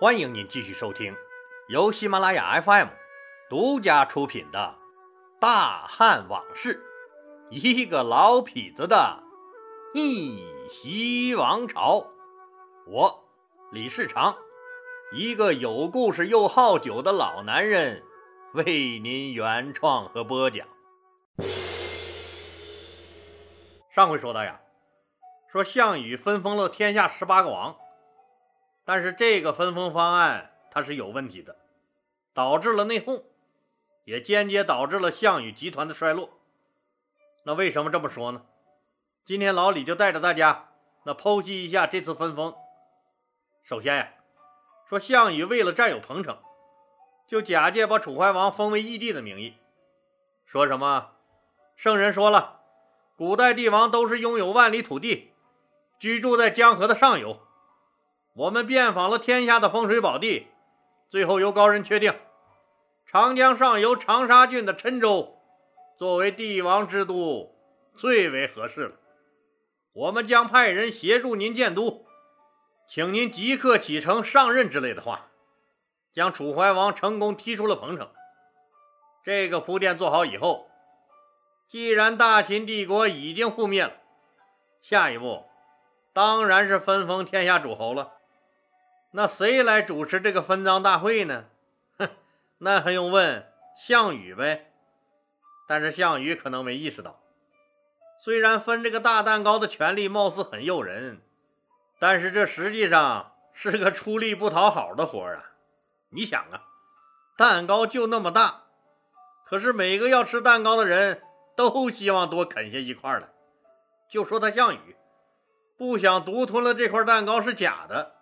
欢迎您继续收听由喜马拉雅 FM 独家出品的《大汉往事》，一个老痞子的逆袭王朝。我李世长，一个有故事又好酒的老男人，为您原创和播讲。上回说到呀，说项羽分封了天下十八个王。但是这个分封方案它是有问题的，导致了内讧，也间接导致了项羽集团的衰落。那为什么这么说呢？今天老李就带着大家那剖析一下这次分封。首先呀，说项羽为了占有彭城，就假借把楚怀王封为义帝的名义，说什么圣人说了，古代帝王都是拥有万里土地，居住在江河的上游。我们遍访了天下的风水宝地，最后由高人确定，长江上游长沙郡的郴州作为帝王之都最为合适了。我们将派人协助您建都，请您即刻启程上任之类的话，将楚怀王成功踢出了彭城。这个铺垫做好以后，既然大秦帝国已经覆灭了，下一步当然是分封天下诸侯了。那谁来主持这个分赃大会呢？哼，那还用问项羽呗。但是项羽可能没意识到，虽然分这个大蛋糕的权利貌似很诱人，但是这实际上是个出力不讨好的活啊。你想啊，蛋糕就那么大，可是每个要吃蛋糕的人都希望多啃下一块来。就说他项羽不想独吞了这块蛋糕是假的。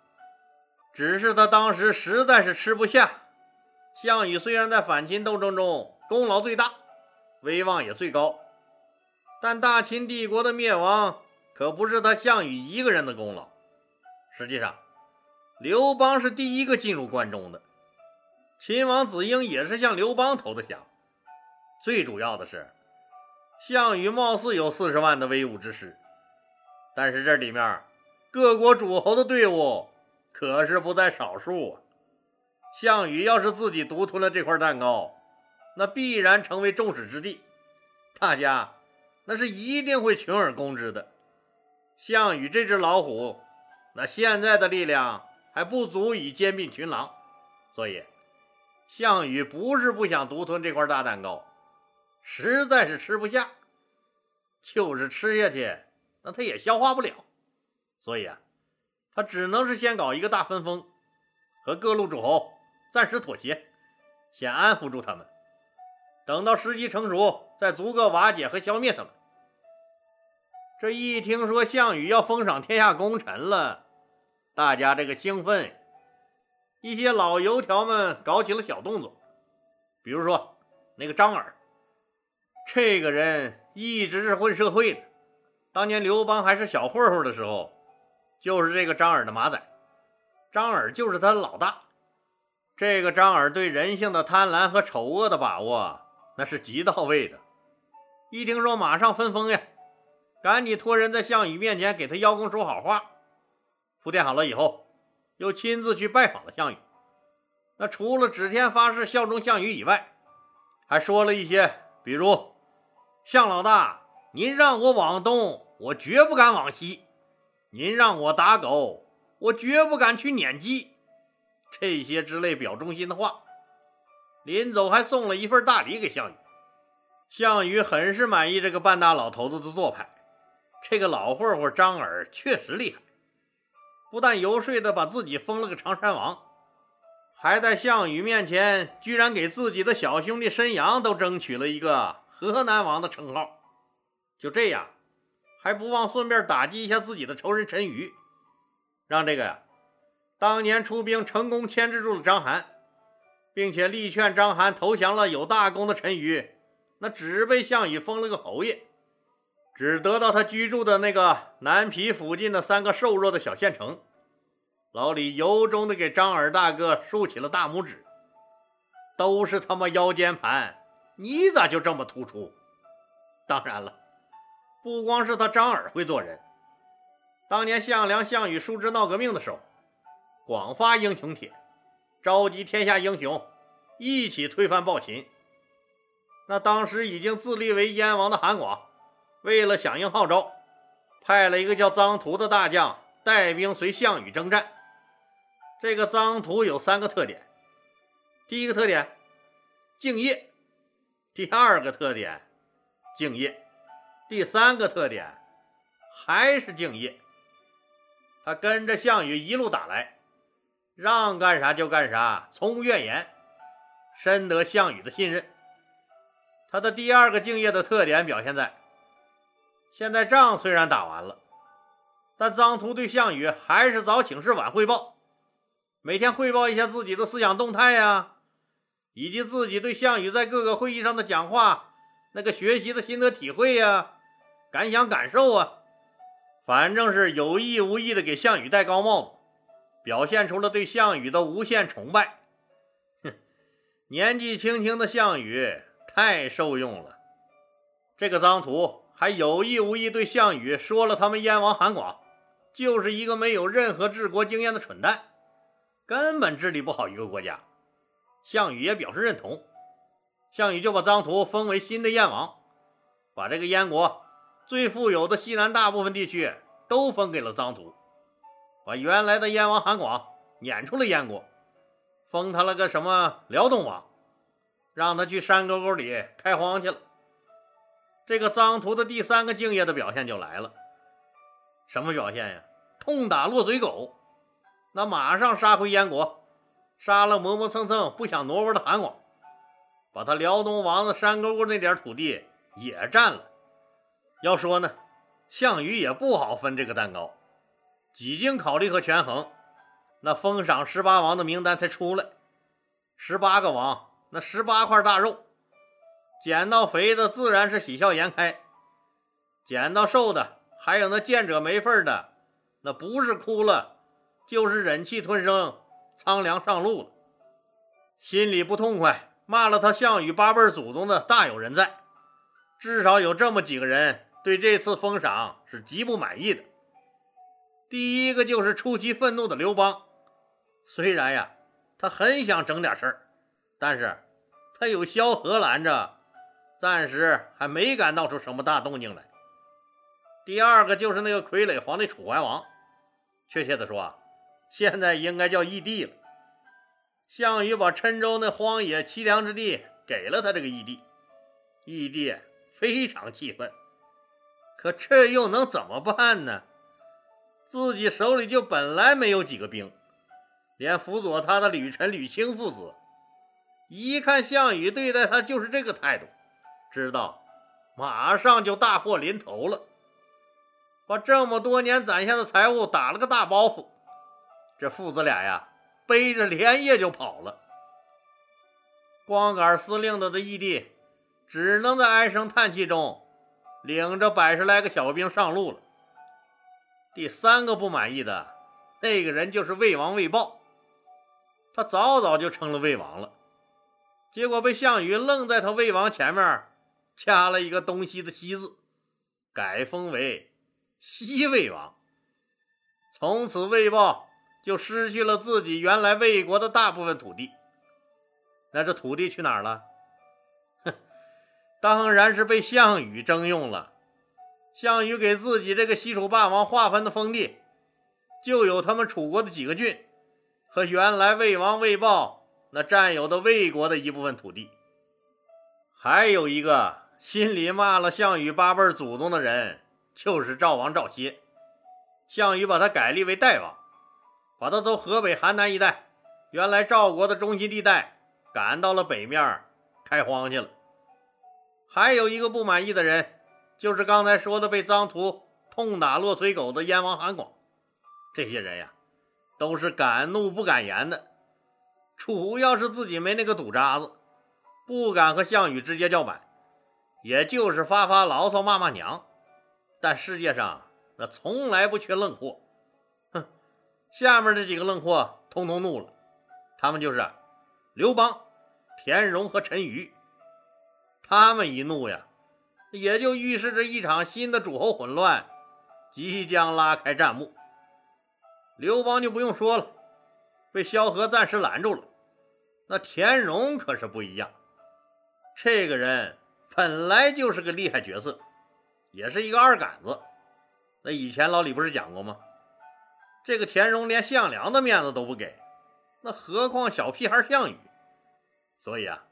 只是他当时实在是吃不下。项羽虽然在反秦斗争中功劳最大，威望也最高，但大秦帝国的灭亡可不是他项羽一个人的功劳。实际上，刘邦是第一个进入关中的，秦王子婴也是向刘邦投的降。最主要的是，项羽貌似有四十万的威武之师，但是这里面各国诸侯的队伍。可是不在少数啊！项羽要是自己独吞了这块蛋糕，那必然成为众矢之的，大家那是一定会群而攻之的。项羽这只老虎，那现在的力量还不足以兼并群狼，所以项羽不是不想独吞这块大蛋糕，实在是吃不下，就是吃下去，那他也消化不了，所以啊。他只能是先搞一个大分封，和各路诸侯暂时妥协，先安抚住他们，等到时机成熟，再逐个瓦解和消灭他们。这一听说项羽要封赏天下功臣了，大家这个兴奋，一些老油条们搞起了小动作，比如说那个张耳，这个人一直是混社会的，当年刘邦还是小混混的时候。就是这个张耳的马仔，张耳就是他的老大。这个张耳对人性的贪婪和丑恶的把握，那是极到位的。一听说马上分封呀，赶紧托人在项羽面前给他邀功说好话。铺垫好了以后，又亲自去拜访了项羽。那除了指天发誓效忠项羽以外，还说了一些，比如：“项老大，您让我往东，我绝不敢往西。”您让我打狗，我绝不敢去撵鸡，这些之类表忠心的话。临走还送了一份大礼给项羽。项羽很是满意这个半大老头子的做派。这个老混混张耳确实厉害，不但游说的把自己封了个常山王，还在项羽面前居然给自己的小兄弟申阳都争取了一个河南王的称号。就这样。还不忘顺便打击一下自己的仇人陈馀，让这个呀，当年出兵成功牵制住了章邯，并且力劝章邯投降了有大功的陈馀，那只被项羽封了个侯爷，只得到他居住的那个南皮附近的三个瘦弱的小县城。老李由衷的给张耳大哥竖起了大拇指，都是他妈腰间盘，你咋就这么突出？当然了。不光是他张耳会做人，当年项梁、项羽叔侄闹革命的时候，广发英雄帖，召集天下英雄，一起推翻暴秦。那当时已经自立为燕王的韩广，为了响应号召，派了一个叫臧荼的大将带兵随项羽征战。这个臧荼有三个特点：第一个特点，敬业；第二个特点，敬业；第三个特点，还是敬业。他跟着项羽一路打来，让干啥就干啥，从无怨言，深得项羽的信任。他的第二个敬业的特点表现在：现在仗虽然打完了，但臧荼对项羽还是早请示晚汇报，每天汇报一下自己的思想动态呀，以及自己对项羽在各个会议上的讲话那个学习的心得体会呀、感想感受啊。反正是有意无意的给项羽戴高帽子，表现出了对项羽的无限崇拜。哼，年纪轻轻的项羽太受用了。这个臧荼还有意无意对项羽说了，他们燕王韩广就是一个没有任何治国经验的蠢蛋，根本治理不好一个国家。项羽也表示认同，项羽就把臧荼封为新的燕王，把这个燕国。最富有的西南大部分地区都分给了臧荼，把原来的燕王韩广撵出了燕国，封他了个什么辽东王，让他去山沟沟里开荒去了。这个臧荼的第三个敬业的表现就来了，什么表现呀？痛打落水狗，那马上杀回燕国，杀了磨磨蹭蹭不想挪窝的韩广，把他辽东王的山沟沟那点土地也占了。要说呢，项羽也不好分这个蛋糕。几经考虑和权衡，那封赏十八王的名单才出来。十八个王，那十八块大肉，捡到肥的自然是喜笑颜开，捡到瘦的，还有那见者没份的，那不是哭了，就是忍气吞声，苍凉上路了。心里不痛快，骂了他项羽八辈祖宗的大有人在。至少有这么几个人。对这次封赏是极不满意的。第一个就是出奇愤怒的刘邦，虽然呀，他很想整点事儿，但是他有萧何拦着，暂时还没敢闹出什么大动静来。第二个就是那个傀儡皇帝楚怀王，确切的说啊，现在应该叫义帝了。项羽把郴州那荒野凄凉之地给了他这个义帝，义帝非常气愤。可这又能怎么办呢？自己手里就本来没有几个兵，连辅佐他的吕臣、吕青父子，一看项羽对待他就是这个态度，知道马上就大祸临头了，把这么多年攒下的财物打了个大包袱，这父子俩呀，背着连夜就跑了。光杆司令的的义弟，只能在唉声叹气中。领着百十来个小兵上路了。第三个不满意的那个人就是魏王魏豹，他早早就称了魏王了，结果被项羽愣在他魏王前面加了一个东西的西字，改封为西魏王。从此魏豹就失去了自己原来魏国的大部分土地。那这土地去哪儿了？当然是被项羽征用了。项羽给自己这个西楚霸王划分的封地，就有他们楚国的几个郡，和原来魏王魏豹那占有的魏国的一部分土地。还有一个心里骂了项羽八辈祖宗的人，就是赵王赵歇。项羽把他改立为代王，把他从河北、邯郸一带，原来赵国的中心地带，赶到了北面开荒去了。还有一个不满意的人，就是刚才说的被臧荼痛打落水狗的燕王韩广。这些人呀，都是敢怒不敢言的，主要是自己没那个赌渣子，不敢和项羽直接叫板，也就是发发牢骚、骂骂娘。但世界上那从来不缺愣货，哼！下面这几个愣货通通怒了，他们就是刘邦、田荣和陈馀。他们一怒呀，也就预示着一场新的诸侯混乱即将拉开战幕。刘邦就不用说了，被萧何暂时拦住了，那田荣可是不一样，这个人本来就是个厉害角色，也是一个二杆子。那以前老李不是讲过吗？这个田荣连项梁的面子都不给，那何况小屁孩项羽？所以啊，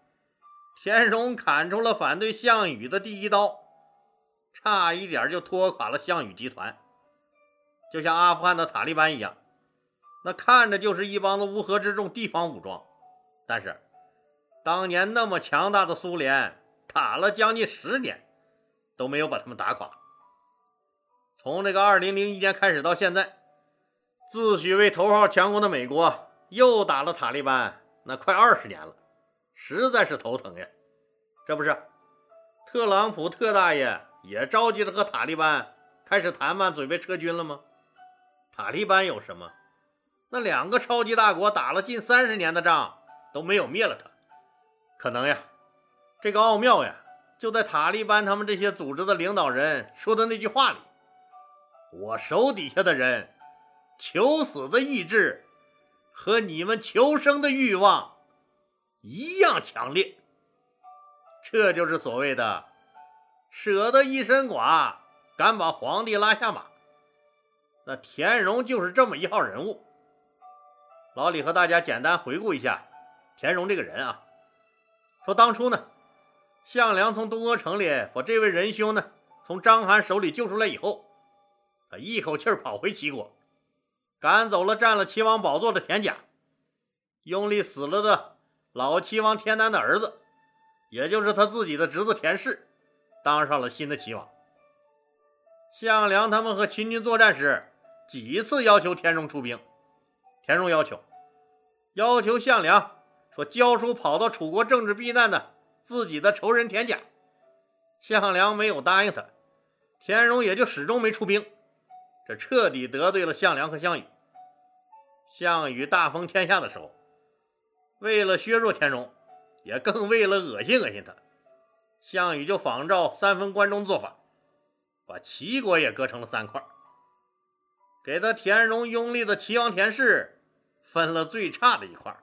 田荣砍出了反对项羽的第一刀，差一点就拖垮了项羽集团，就像阿富汗的塔利班一样，那看着就是一帮子乌合之众地方武装。但是，当年那么强大的苏联，打了将近十年，都没有把他们打垮。从这个二零零一年开始到现在，自诩为头号强国的美国又打了塔利班，那快二十年了，实在是头疼呀。这不是，特朗普特大爷也着急着和塔利班开始谈判，准备撤军了吗？塔利班有什么？那两个超级大国打了近三十年的仗。都没有灭了他，可能呀，这个奥妙呀，就在塔利班他们这些组织的领导人说的那句话里：“我手底下的人，求死的意志和你们求生的欲望一样强烈。”这就是所谓的“舍得一身剐，敢把皇帝拉下马”。那田荣就是这么一号人物。老李和大家简单回顾一下。田荣这个人啊，说当初呢，项梁从东阿城里把这位仁兄呢从章邯手里救出来以后，他一口气跑回齐国，赶走了占了齐王宝座的田甲，拥立死了的老齐王田丹的儿子，也就是他自己的侄子田氏，当上了新的齐王。项梁他们和秦军作战时，几次要求田荣出兵，田荣要求，要求项梁。说交出跑到楚国政治避难的自己的仇人田甲，项梁没有答应他，田荣也就始终没出兵，这彻底得罪了项梁和项羽。项羽大封天下的时候，为了削弱田荣，也更为了恶心恶心他，项羽就仿照三分关中做法，把齐国也割成了三块，给他田荣拥立的齐王田氏分了最差的一块。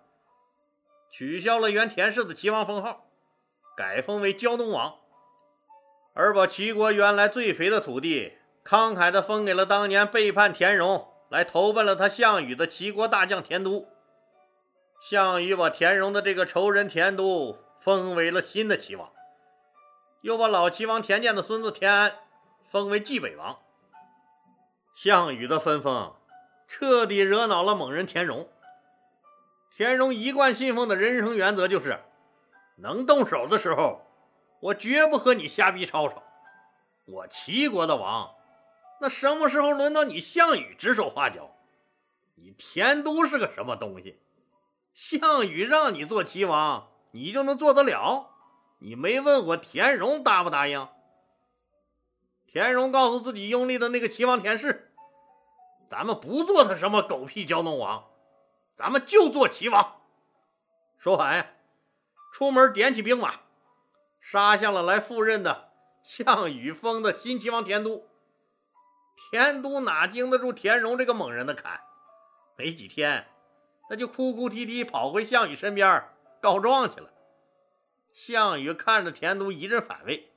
取消了原田氏的齐王封号，改封为胶东王，而把齐国原来最肥的土地慷慨地分给了当年背叛田荣来投奔了他项羽的齐国大将田都。项羽把田荣的这个仇人田都封为了新的齐王，又把老齐王田健的孙子田安封为冀北王。项羽的分封彻底惹恼了猛人田荣。田荣一贯信奉的人生原则就是：能动手的时候，我绝不和你瞎逼吵吵。我齐国的王，那什么时候轮到你项羽指手画脚？你田都是个什么东西？项羽让你做齐王，你就能做得了？你没问我田荣答不答应？田荣告诉自己拥立的那个齐王田氏：“咱们不做他什么狗屁胶东王。”咱们就做齐王。说完呀，出门点起兵马，杀向了来赴任的项羽封的新齐王田都。田都哪经得住田荣这个猛人的砍？没几天，那就哭哭啼啼跑回项羽身边告状去了。项羽看着田都一阵反胃，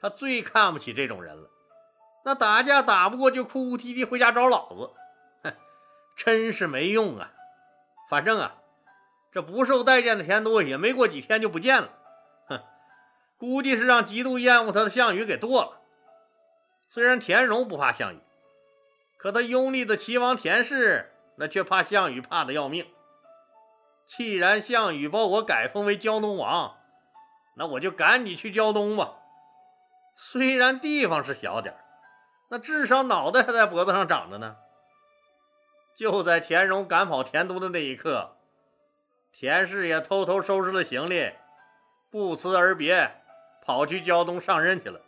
他最看不起这种人了。那打架打不过就哭哭啼啼回家找老子，哼，真是没用啊！反正啊，这不受待见的田都也没过几天就不见了。哼，估计是让极度厌恶他的项羽给剁了。虽然田荣不怕项羽，可他拥立的齐王田氏那却怕项羽，怕的要命。既然项羽把我改封为胶东王，那我就赶紧去胶东吧。虽然地方是小点那至少脑袋还在脖子上长着呢。就在田荣赶跑田都的那一刻，田氏也偷偷收拾了行李，不辞而别，跑去胶东上任去了。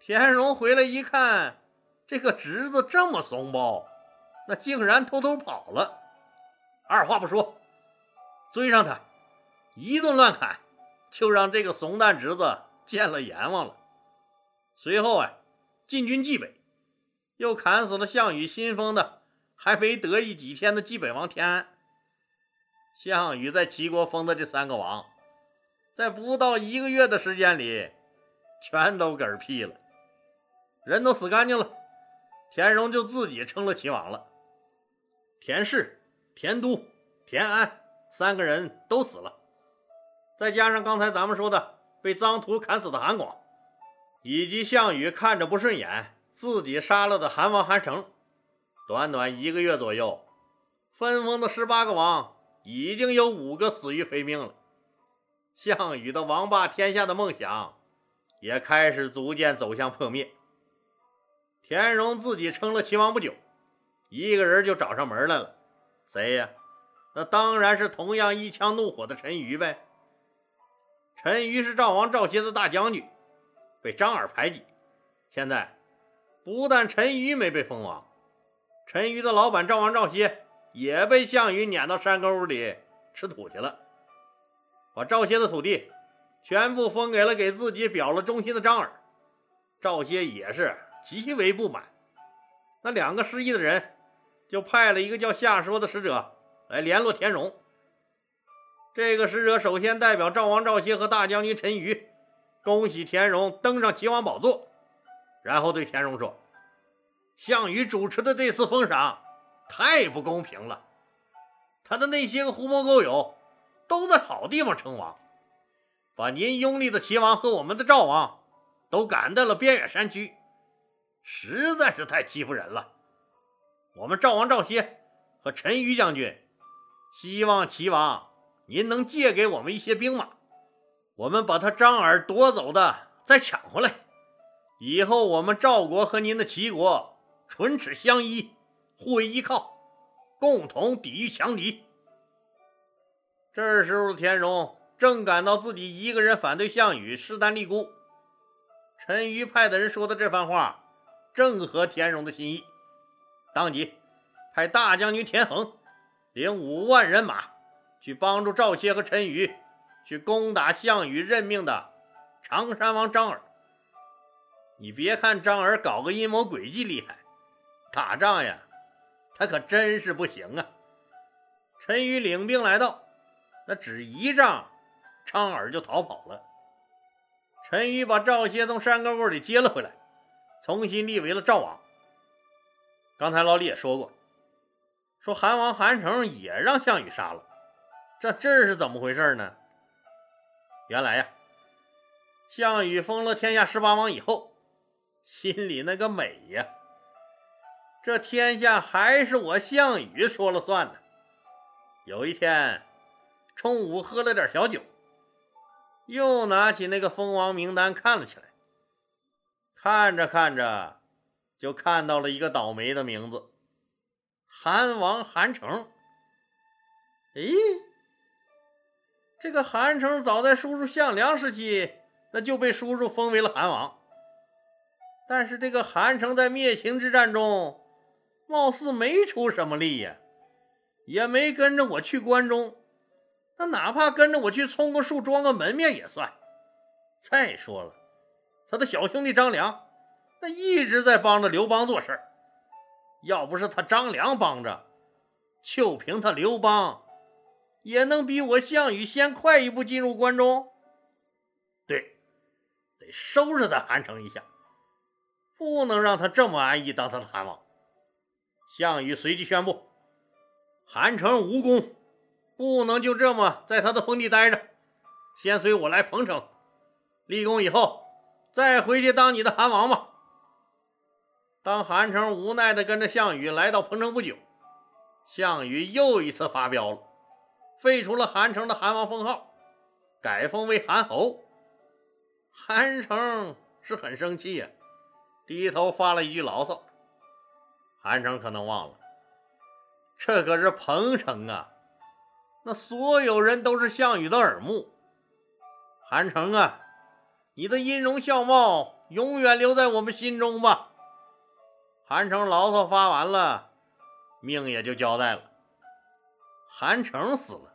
田荣回来一看，这个侄子这么怂包，那竟然偷偷跑了。二话不说，追上他，一顿乱砍，就让这个怂蛋侄子见了阎王了。随后啊，进军冀北，又砍死了项羽新封的。还没得意几天的冀北王田安，项羽在齐国封的这三个王，在不到一个月的时间里，全都嗝屁了，人都死干净了。田荣就自己称了齐王了。田氏、田都、田安三个人都死了，再加上刚才咱们说的被臧荼砍死的韩广，以及项羽看着不顺眼自己杀了的韩王韩成，短短一个月左右，分封的十八个王已经有五个死于非命了。项羽的王霸天下的梦想也开始逐渐走向破灭。田荣自己称了齐王不久。一个人就找上门来了，谁呀？那当然是同样一腔怒火的陈馀呗。陈馀是赵王赵歇的大将军，被张耳排挤。现在不但陈馀没被封王，陈馀的老板赵王赵歇也被项羽撵到山沟里吃土去了，把赵歇的土地全部封给了给自己表了忠心的张耳。赵歇也是极为不满，那两个失意的人。就派了一个叫夏说的使者来联络田荣。这个使者首先代表赵王赵歇和大将军陈馀，恭喜田荣登上齐王宝座，然后对田荣说：“项羽主持的这次封赏太不公平了，他的那些个狐朋狗友都在好地方称王，把您拥立的齐王和我们的赵王都赶到了边远山区，实在是太欺负人了。”我们赵王赵歇和陈馀将军希望齐王您能借给我们一些兵马，我们把他张耳夺走的再抢回来。以后我们赵国和您的齐国唇齿相依，互为依靠，共同抵御强敌。这时候，田荣正感到自己一个人反对项羽势单力孤，陈馀派的人说的这番话正合田荣的心意。当即派大将军田横领五万人马去帮助赵歇和陈馀去攻打项羽任命的常山王张耳。你别看张耳搞个阴谋诡计厉害，打仗呀，他可真是不行啊！陈馀领兵来到，那只一仗，张耳就逃跑了。陈馀把赵歇从山沟沟里接了回来，重新立为了赵王。刚才老李也说过，说韩王韩成也让项羽杀了，这这是怎么回事呢？原来呀，项羽封了天下十八王以后，心里那个美呀，这天下还是我项羽说了算呢。有一天中午喝了点小酒，又拿起那个封王名单看了起来，看着看着。就看到了一个倒霉的名字，韩王韩成。咦，这个韩成早在叔叔项梁时期，那就被叔叔封为了韩王。但是这个韩成在灭秦之战中，貌似没出什么力呀，也没跟着我去关中。那哪怕跟着我去充个数、装个门面也算。再说了，他的小兄弟张良。那一直在帮着刘邦做事，要不是他张良帮着，就凭他刘邦，也能比我项羽先快一步进入关中。对，得收拾他韩城一下，不能让他这么安逸当他的韩王。项羽随即宣布，韩城无功，不能就这么在他的封地待着，先随我来彭城，立功以后再回去当你的韩王吧。当韩城无奈地跟着项羽来到彭城不久，项羽又一次发飙了，废除了韩城的韩王封号，改封为韩侯。韩城是很生气呀，低头发了一句牢骚。韩城可能忘了，这可是彭城啊，那所有人都是项羽的耳目。韩城啊，你的音容笑貌永远留在我们心中吧。韩城牢骚发完了，命也就交代了。韩城死了，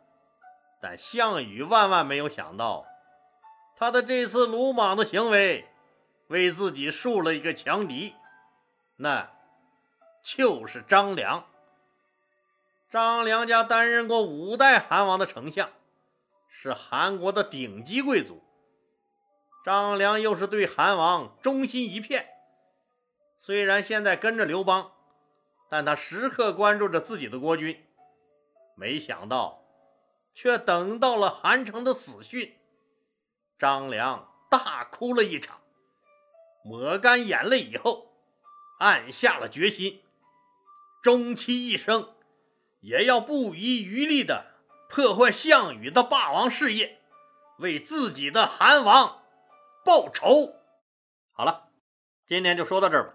但项羽万万没有想到，他的这次鲁莽的行为，为自己树了一个强敌，那就是张良。张良家担任过五代韩王的丞相，是韩国的顶级贵族。张良又是对韩王忠心一片，虽然现在跟着刘邦，但他时刻关注着自己的国君。没想到，却等到了韩城的死讯，张良大哭了一场，抹干眼泪以后，暗下了决心，终其一生。也要不遗余力的破坏项羽的霸王事业，为自己的韩王报仇。好了，今天就说到这儿吧，